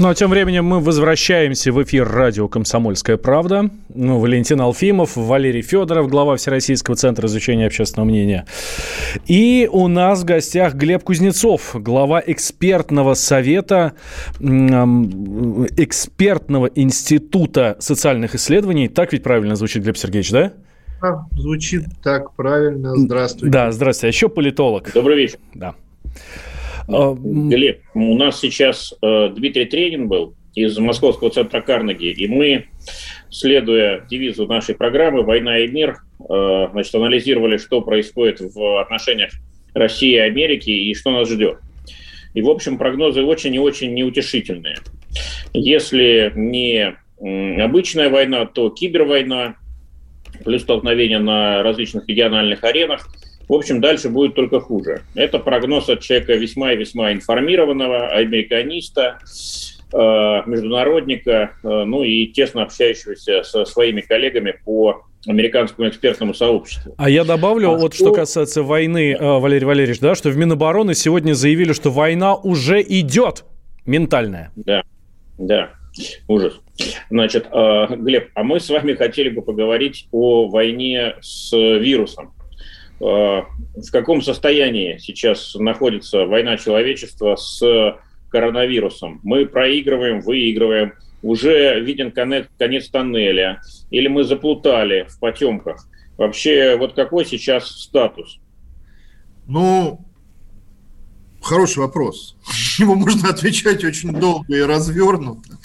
Ну а тем временем мы возвращаемся в эфир радио «Комсомольская правда». Ну, Валентин Алфимов, Валерий Федоров, глава Всероссийского центра изучения общественного мнения. И у нас в гостях Глеб Кузнецов, глава экспертного совета, экспертного института социальных исследований. Так ведь правильно звучит, Глеб Сергеевич, да? Звучит так правильно. Здравствуйте. Да, здравствуйте. А еще политолог. Добрый вечер. Да. А, Глеб, у нас сейчас э, Дмитрий Тренин был из Московского центра Карнеги, и мы, следуя девизу нашей программы «Война и мир», э, значит, анализировали, что происходит в отношениях России и Америки и что нас ждет. И, в общем, прогнозы очень и очень неутешительные. Если не обычная война, то кибервойна, плюс столкновения на различных региональных аренах – в общем, дальше будет только хуже. Это прогноз от человека весьма и весьма информированного, американиста, э, международника, э, ну и тесно общающегося со своими коллегами по американскому экспертному сообществу. А я добавлю, а вот что... что касается войны, э, Валерий Валерьевич, да, что в Минобороны сегодня заявили, что война уже идет ментальная. Да, да, ужас. Значит, Глеб, а мы с вами хотели бы поговорить о войне с вирусом. Э, в каком состоянии сейчас находится война человечества с коронавирусом. Мы проигрываем, выигрываем, уже виден конец, конец тоннеля, или мы заплутали в потемках. Вообще, вот какой сейчас статус? Ну, хороший вопрос. Его можно отвечать очень долго и развернуто.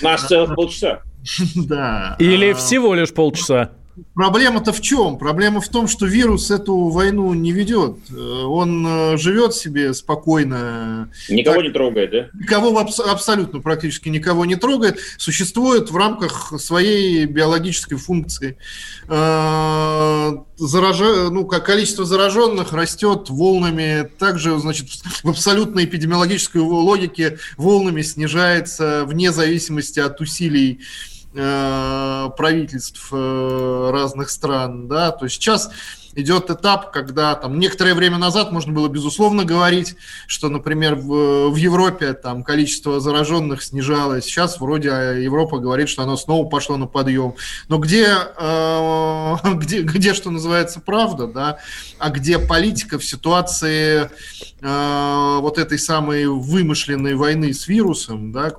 У нас целых полчаса. Да. Или всего лишь полчаса. Проблема-то в чем? Проблема в том, что вирус эту войну не ведет. Э, он э, живет себе спокойно. Никого так, не трогает, да? Никого аб- абсолютно практически никого не трогает. Существует в рамках своей биологической функции. Э, Зараж... Ну, как количество зараженных растет волнами. Также, значит, в абсолютной эпидемиологической логике волнами снижается вне зависимости от усилий правительств э, разных стран, да, то есть сейчас идет этап, когда там некоторое время назад можно было безусловно говорить, что, например, в, в Европе там количество зараженных снижалось. Сейчас вроде Европа говорит, что оно снова пошло на подъем. Но где, э, где, где что называется правда, да, а где политика в ситуации э, вот этой самой вымышленной войны с вирусом, да,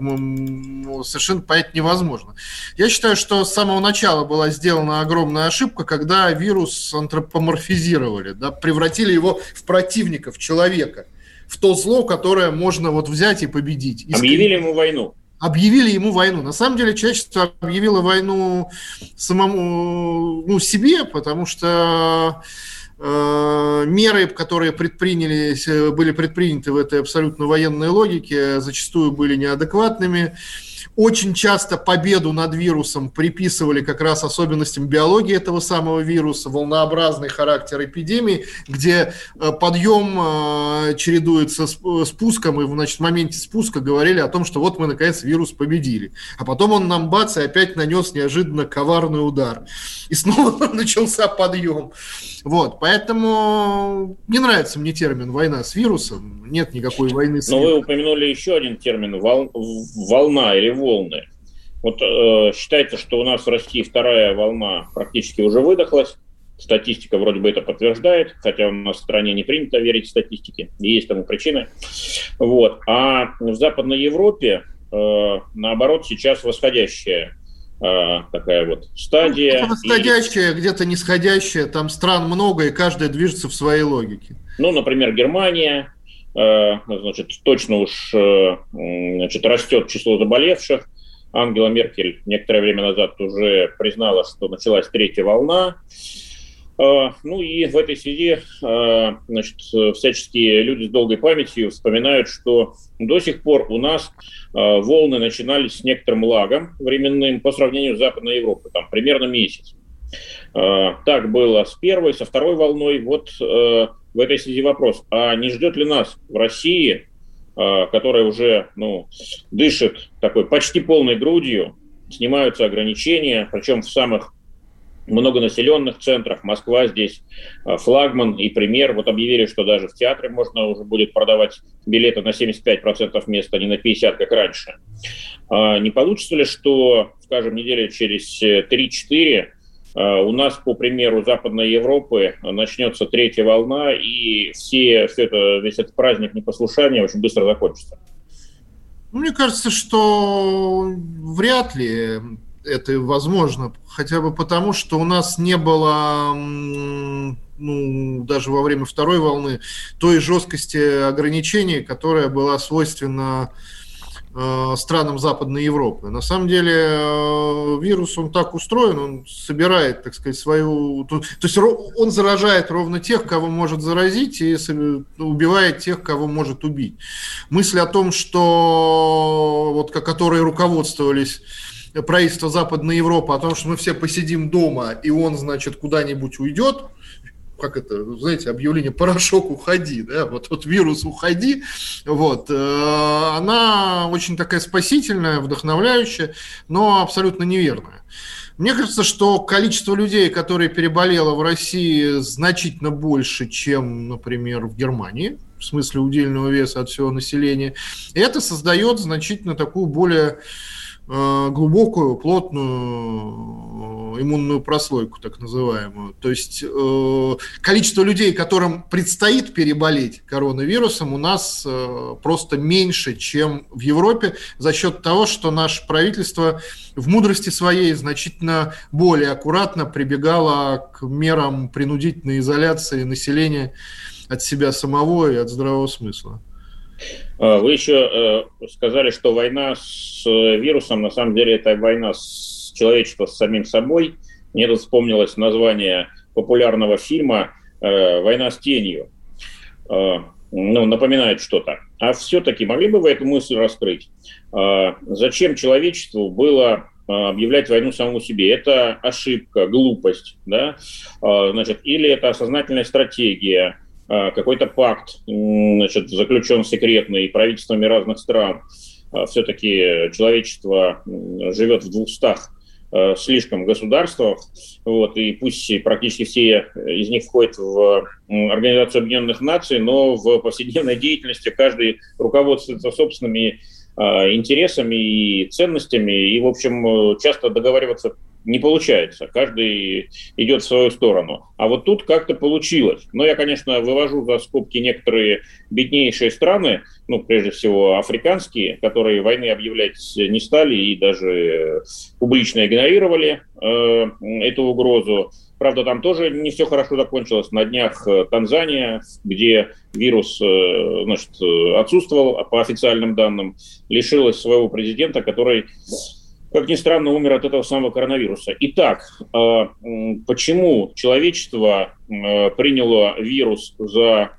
совершенно понять невозможно. Я считаю, что с самого начала была сделана огромная ошибка, когда вирус антропоморфизировался антропоморфизировали, да, превратили его в противника, в человека, в то зло, которое можно вот взять и победить. Объявили ему войну. Объявили ему войну. На самом деле человечество объявило войну самому ну, себе, потому что э, меры, которые предпринялись, э, были предприняты в этой абсолютно военной логике, зачастую были неадекватными. Очень часто победу над вирусом приписывали как раз особенностям биологии этого самого вируса, волнообразный характер эпидемии, где э, подъем э, чередуется с спуском, и значит, в моменте спуска говорили о том, что вот мы, наконец, вирус победили. А потом он нам бац и опять нанес неожиданно коварный удар. И снова начался подъем. Вот, поэтому не нравится мне термин «война с вирусом». Нет никакой войны с Но вы упомянули еще один термин вол... «волна» или «волны». Вот э, считается, что у нас в России вторая волна практически уже выдохлась. Статистика вроде бы это подтверждает, хотя у нас в стране не принято верить статистике, есть тому причины. Вот. А в Западной Европе, э, наоборот, сейчас восходящая а, такая вот стадия. Ну, восходящая, и... где-то нисходящая, там стран много, и каждая движется в своей логике. Ну, например, Германия, э, значит, точно уж э, значит, растет число заболевших. Ангела Меркель некоторое время назад уже признала, что началась третья волна. А, ну и в этой связи значит, всяческие люди с долгой памятью вспоминают, что до сих пор у нас волны начинались с некоторым лагом временным по сравнению с Западной Европой, там примерно месяц. Так было с первой, со второй волной. Вот в этой связи вопрос, а не ждет ли нас в России, которая уже ну, дышит такой почти полной грудью, снимаются ограничения, причем в самых многонаселенных центрах. Москва здесь флагман и пример. Вот объявили, что даже в театре можно уже будет продавать билеты на 75% места, а не на 50%, как раньше. А, не получится ли, что, скажем, недели через 3-4 а, у нас, по примеру Западной Европы, начнется третья волна, и все, все это, весь этот праздник непослушания очень быстро закончится? Мне кажется, что вряд ли это возможно, хотя бы потому, что у нас не было, ну, даже во время второй волны, той жесткости ограничений, которая была свойственна странам Западной Европы. На самом деле э, вирус, он так устроен, он собирает, так сказать, свою... То, есть он заражает ровно тех, кого может заразить, и убивает тех, кого может убить. Мысль о том, что вот, которые руководствовались правительства Западной Европы о том, что мы все посидим дома, и он, значит, куда-нибудь уйдет, как это, знаете, объявление «порошок, уходи», да, вот, вот вирус «уходи», вот, э, она очень такая спасительная, вдохновляющая, но абсолютно неверная. Мне кажется, что количество людей, которые переболело в России, значительно больше, чем, например, в Германии, в смысле удельного веса от всего населения. И это создает значительно такую более глубокую, плотную э, иммунную прослойку, так называемую. То есть э, количество людей, которым предстоит переболеть коронавирусом, у нас просто меньше, чем в Европе, за счет того, что наше правительство в мудрости своей значительно более аккуратно прибегало к мерам принудительной изоляции населения от себя самого и от здравого смысла. А, вы еще э, сказали, что война с э, вирусом, на самом деле, это война с человечеством с самим собой. Мне тут вспомнилось название популярного фильма э, «Война с тенью». Ну, напоминает что-то. А все-таки могли бы вы эту мысль раскрыть? Зачем человечеству было объявлять войну самому себе. Это ошибка, глупость, да, значит, или это осознательная стратегия, а, какой-то пакт значит, заключен секретный правительствами разных стран. А, Все-таки человечество живет в двухстах а, слишком государствах, вот, и пусть практически все из них входят в Организацию Объединенных Наций, но в повседневной деятельности каждый руководствуется собственными интересами и ценностями, и, в общем, часто договариваться не получается. Каждый идет в свою сторону. А вот тут как-то получилось. Но я, конечно, вывожу за скобки некоторые беднейшие страны, ну, прежде всего, африканские, которые войны объявлять не стали и даже публично игнорировали э, эту угрозу. Правда, там тоже не все хорошо закончилось. На днях э, Танзания, где вирус э, значит, отсутствовал по официальным данным, лишилась своего президента, который как ни странно, умер от этого самого коронавируса. Итак, а, почему человечество а, приняло вирус за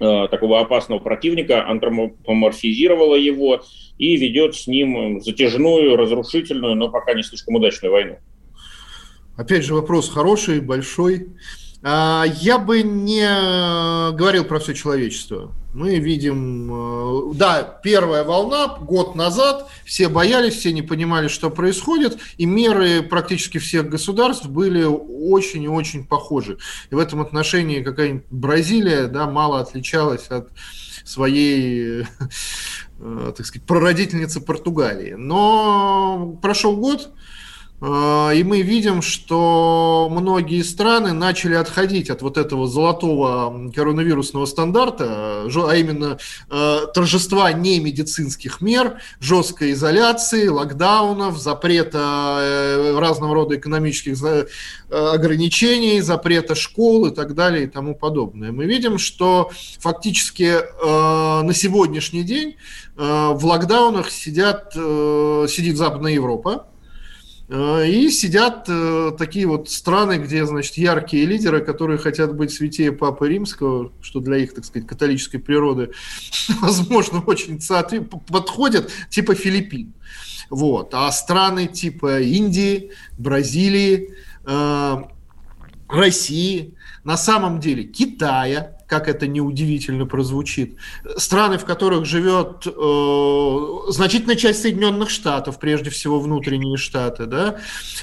а, такого опасного противника, антропоморфизировало его и ведет с ним затяжную, разрушительную, но пока не слишком удачную войну? Опять же, вопрос хороший, большой. Я бы не говорил про все человечество мы видим, э, да, первая волна год назад, все боялись, все не понимали, что происходит, и меры практически всех государств были очень и очень похожи. И в этом отношении какая-нибудь Бразилия, да, мало отличалась от своей, э, так сказать, прародительницы Португалии. Но прошел год, а, и мы видим, что многие страны начали отходить от вот этого золотого коронавирусного стандарта, а именно а, торжества не медицинских мер, жесткой изоляции, локдаунов, запрета э, разного рода экономических э, ограничений, запрета школ и так далее и тому подобное. Мы видим, что фактически э, на сегодняшний день в локдаунах сидят, сидит Западная Европа, Э, и сидят э, такие вот страны, где, значит, яркие лидеры, которые хотят быть святее Папы Римского, что для их, так сказать, католической природы, возможно, очень подходят, типа Филиппин. Вот. А страны типа Индии, Бразилии, э, России, на самом деле Китая, как это неудивительно прозвучит, страны, в которых живет э, значительная часть Соединенных Штатов, прежде всего внутренние штаты, да,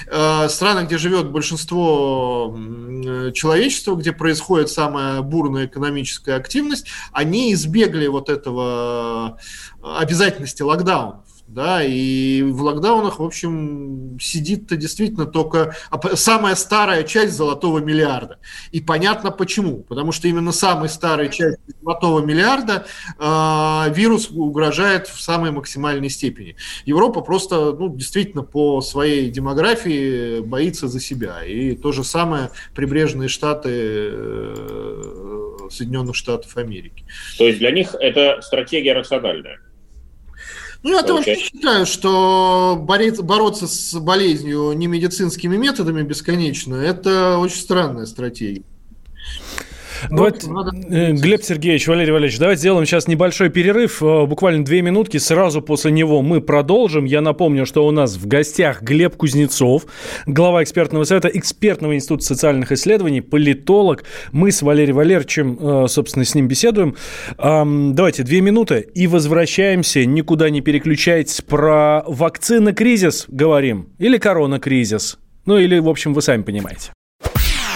э, страны, где живет большинство э, человечества, где происходит самая бурная экономическая активность, они избегли вот этого обязательности локдаунов да, и в локдаунах, в общем, сидит-то действительно только самая старая часть золотого миллиарда. И понятно почему. Потому что именно самой старой части золотого миллиарда э, вирус угрожает в самой максимальной степени. Европа просто, ну, действительно, по своей демографии боится за себя. И то же самое прибрежные штаты э, Соединенных Штатов Америки. То есть для них это стратегия рациональная? Ну, я вообще считаю, что бороться, бороться с болезнью не медицинскими методами бесконечно, это очень странная стратегия. Давайте, надо... Э, Глеб Сергеевич, Валерий Валерьевич, давайте сделаем сейчас небольшой перерыв, э, буквально две минутки. Сразу после него мы продолжим. Я напомню, что у нас в гостях Глеб Кузнецов, глава экспертного совета экспертного института социальных исследований, политолог. Мы с Валерием Валерьевичем, э, собственно, с ним беседуем. Давайте две минуты и возвращаемся. Никуда не переключайтесь. Про вакцина-кризис говорим или корона-кризис. Ну или, в общем, вы сами понимаете.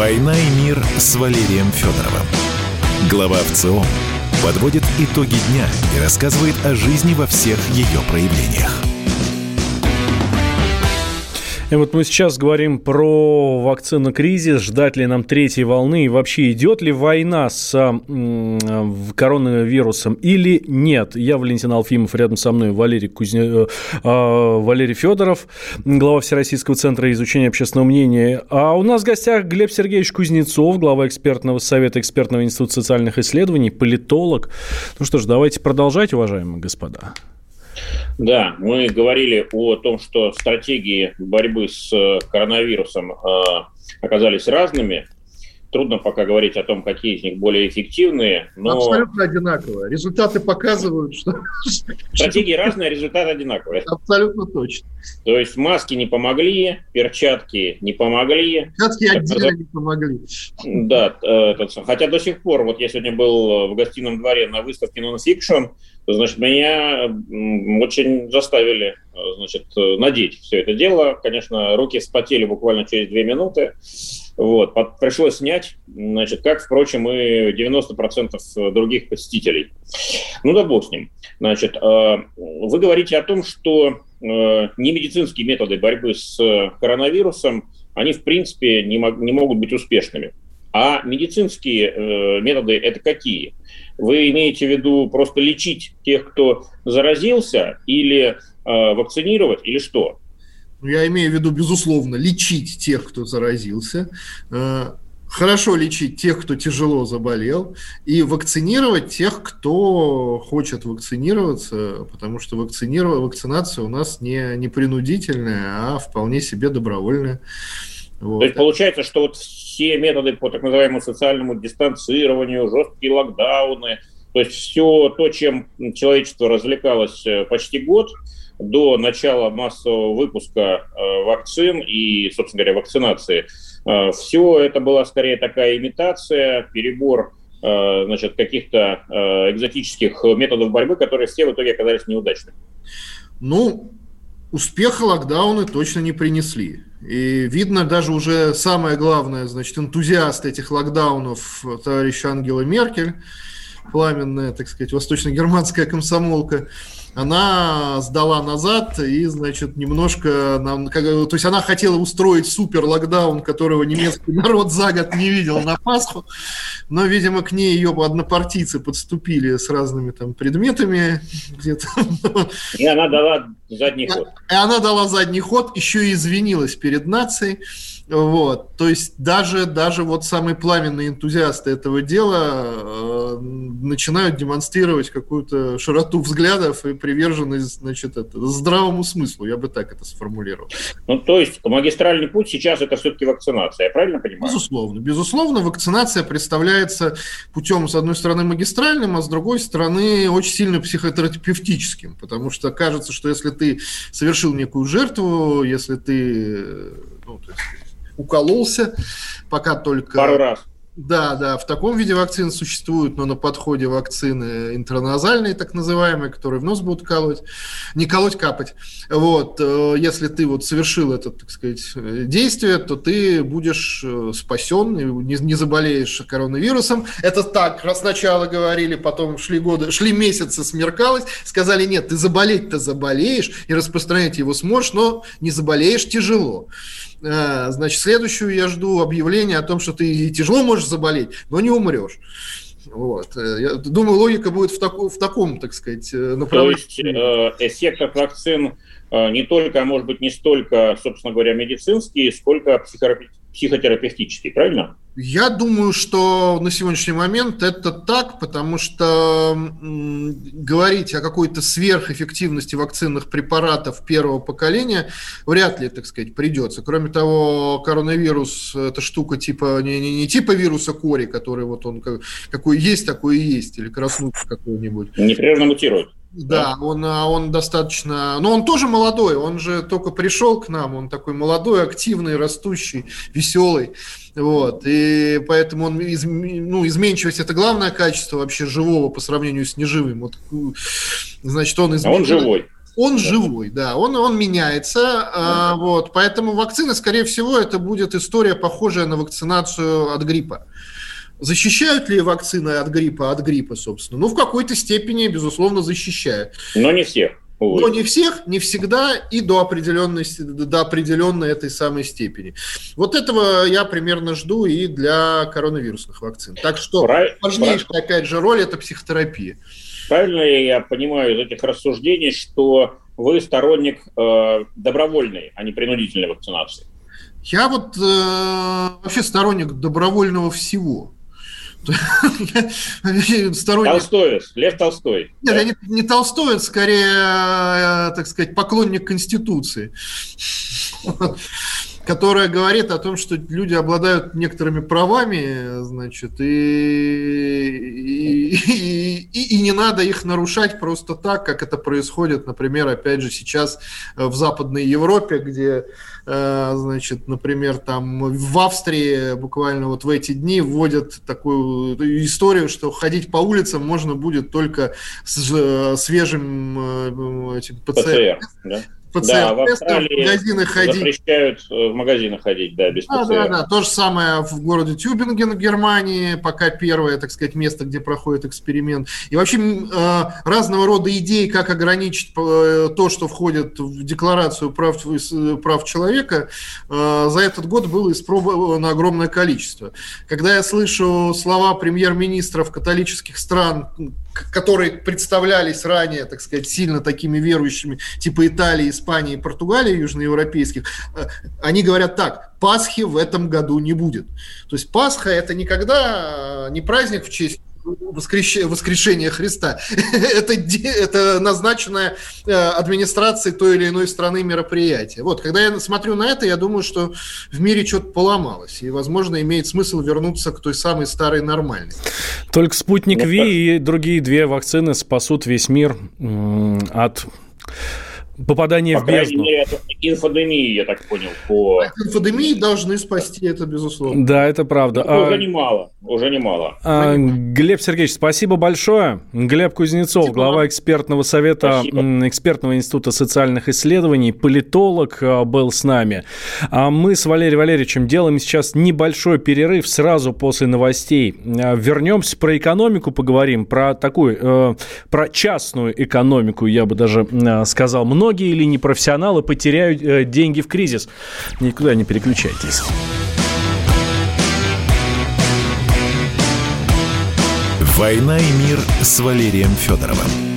«Война и мир» с Валерием Федоровым. Глава ВЦО подводит итоги дня и рассказывает о жизни во всех ее проявлениях. И вот мы сейчас говорим про вакцинокризис, ждать ли нам третьей волны и вообще идет ли война с коронавирусом или нет. Я Валентин Алфимов, рядом со мной Валерий, Кузне... Э, а, Валерий Федоров, глава Всероссийского центра изучения общественного мнения. А у нас в гостях Глеб Сергеевич Кузнецов, глава экспертного совета экспертного института социальных исследований, политолог. Ну что ж, давайте продолжать, уважаемые господа. Да, мы говорили о том, что стратегии борьбы с э, коронавирусом э, оказались разными. Трудно пока говорить о том, какие из них более эффективные, но... Абсолютно одинаково. Результаты показывают, что... Стратегии разные, а результаты одинаковые. Абсолютно точно. То есть маски не помогли, перчатки не помогли. Перчатки отдельно не помогли. Да, э, хотя до сих пор, вот я сегодня был в гостином дворе на выставке Non-Fiction, значит, меня очень заставили значит, надеть все это дело. Конечно, руки вспотели буквально через две минуты. Вот, под, пришлось снять, значит, как, впрочем, и 90% других посетителей. Ну да бог с ним. Значит, э, вы говорите о том, что э, немедицинские методы борьбы с коронавирусом, они, в принципе, не, мог, не могут быть успешными. А медицинские э, методы это какие? Вы имеете в виду просто лечить тех, кто заразился, или вакцинировать, или что? Ну, я имею в виду, безусловно, лечить тех, кто заразился, э, хорошо лечить тех, кто тяжело заболел, и вакцинировать тех, кто хочет вакцинироваться, потому что вакцинировать, вакцинация у нас не, не принудительная, а вполне себе добровольная. Вот. То есть получается, что вот все методы по так называемому социальному дистанцированию, жесткие локдауны, то есть все то, чем человечество развлекалось э, почти год – до начала массового выпуска э, вакцин и, собственно говоря, вакцинации, э, все это была скорее такая имитация, перебор э, значит, каких-то экзотических методов борьбы, которые все в итоге оказались неудачными. Ну, успеха локдауны точно не принесли. И видно даже уже самое главное, значит, энтузиаст этих локдаунов, товарищ Ангела Меркель, пламенная, так сказать, восточно-германская комсомолка, она сдала назад и, значит, немножко... То есть она хотела устроить супер локдаун, которого немецкий народ за год не видел на Пасху, но, видимо, к ней ее однопартийцы подступили с разными там предметами где-то. И она дала задний ход. И она дала задний ход, еще и извинилась перед нацией. Вот, то есть даже, даже вот самые пламенные энтузиасты этого дела э, начинают демонстрировать какую-то широту взглядов и приверженность, значит, это, здравому смыслу, я бы так это сформулировал. Ну, то есть магистральный путь сейчас это все-таки вакцинация, я правильно понимаю? Безусловно, безусловно, вакцинация представляется путем, с одной стороны, магистральным, а с другой стороны, очень сильно психотерапевтическим, потому что кажется, что если ты совершил некую жертву, если ты, ну, то есть, укололся, пока только... Пару раз. Да, да, в таком виде вакцины существуют, но на подходе вакцины интерназальные, так называемые, которые в нос будут колоть, не колоть, капать. Вот, э, если ты вот совершил это, так сказать, действие, то ты будешь э, спасен, не, не заболеешь коронавирусом. Это так, раз сначала говорили, потом шли годы, шли месяцы, смеркалось, сказали, нет, ты заболеть-то заболеешь, и распространять его сможешь, но не заболеешь тяжело. Э, значит, следующую я жду объявление о том, что ты тяжело можешь заболеть, но не умрешь. Вот. Э, я думаю, логика будет в, таку, в таком, так сказать, э, направлении. То есть э, эффект от вакцин э, не только, а может быть, не столько, собственно говоря, медицинский, сколько психотерапевтический психотерапевтический, правильно? Я думаю, что на сегодняшний момент это так, потому что говорить о какой-то сверхэффективности вакцинных препаратов первого поколения вряд ли, так сказать, придется. Кроме того, коронавирус – это штука типа не, не, не типа вируса кори, который вот он как, какой есть, такой и есть, или краснухи какой-нибудь. Непрерывно мутирует. Да, он, а, он достаточно... Но он тоже молодой, он же только пришел к нам, он такой молодой, активный, растущий, веселый. Вот, и поэтому он, из, ну, изменчивость – это главное качество вообще живого по сравнению с неживым. Вот, значит, он изменчивый. А он живой. Он да. живой, да, он, он меняется, а, вот, поэтому вакцина, скорее всего, это будет история, похожая на вакцинацию от гриппа. Защищают ли вакцины от гриппа от гриппа, собственно? Ну, в какой-то степени, безусловно, защищают. Но не всех. Увы. Но не всех, не всегда и до определенной, до определенной этой самой степени. Вот этого я примерно жду и для коронавирусных вакцин. Так что Прав... важнейшая, Прав... опять же, роль – это психотерапия. Правильно я понимаю из этих рассуждений, что вы сторонник э, добровольной, а не принудительной вакцинации? Я вот э, вообще сторонник добровольного всего. сторонник... Толстоец, Лев Толстой. Нет, да? я не, не Толстой, скорее, э, так сказать, поклонник Конституции которая говорит о том, что люди обладают некоторыми правами, значит, и, и, и, и не надо их нарушать просто так, как это происходит, например, опять же, сейчас в Западной Европе, где, значит, например, там в Австрии буквально вот в эти дни вводят такую историю, что ходить по улицам можно будет только с э, свежим э, этим ПЦР. ПЦР да? ПЦР-тесты да, в, магазины ходить. Запрещают э, в магазины ходить, да, без ПЦР. Да, да, да. То же самое в городе Тюбинген в Германии, пока первое, так сказать, место, где проходит эксперимент. И вообще э, разного рода идеи, как ограничить э, то, что входит в декларацию прав, прав человека, за этот год было испробовано огромное количество. Когда я слышу слова премьер-министров католических стран, которые представлялись ранее, так сказать, сильно такими верующими, типа Италии, Испании, Португалии, южноевропейских, э, они говорят так, Пасхи в этом году не будет. То есть Пасха это никогда не праздник в честь воскрещения, воскрешения Христа. это, это назначенное э, администрацией той или иной страны мероприятие. Вот, когда я смотрю на это, я думаю, что в мире что-то поломалось, и, возможно, имеет смысл вернуться к той самой старой нормальной. Только спутник Ви и другие две вакцины спасут весь мир от Попадание по в бездну. Мере, инфодемии, я так понял. По... Инфодемии должны спасти это, безусловно. Да, это правда. Ну, уже а... немало, уже немало. А, Глеб Сергеевич, спасибо большое. Глеб Кузнецов, спасибо. глава экспертного совета спасибо. экспертного института социальных исследований, политолог а, был с нами. А мы с Валерием Валерьевичем делаем сейчас небольшой перерыв сразу после новостей. А, вернемся про экономику поговорим, про такую, э, про частную экономику, я бы даже э, сказал. Многие или непрофессионалы потеряют э, деньги в кризис. Никуда не переключайтесь. «Война и мир» с Валерием Федоровым.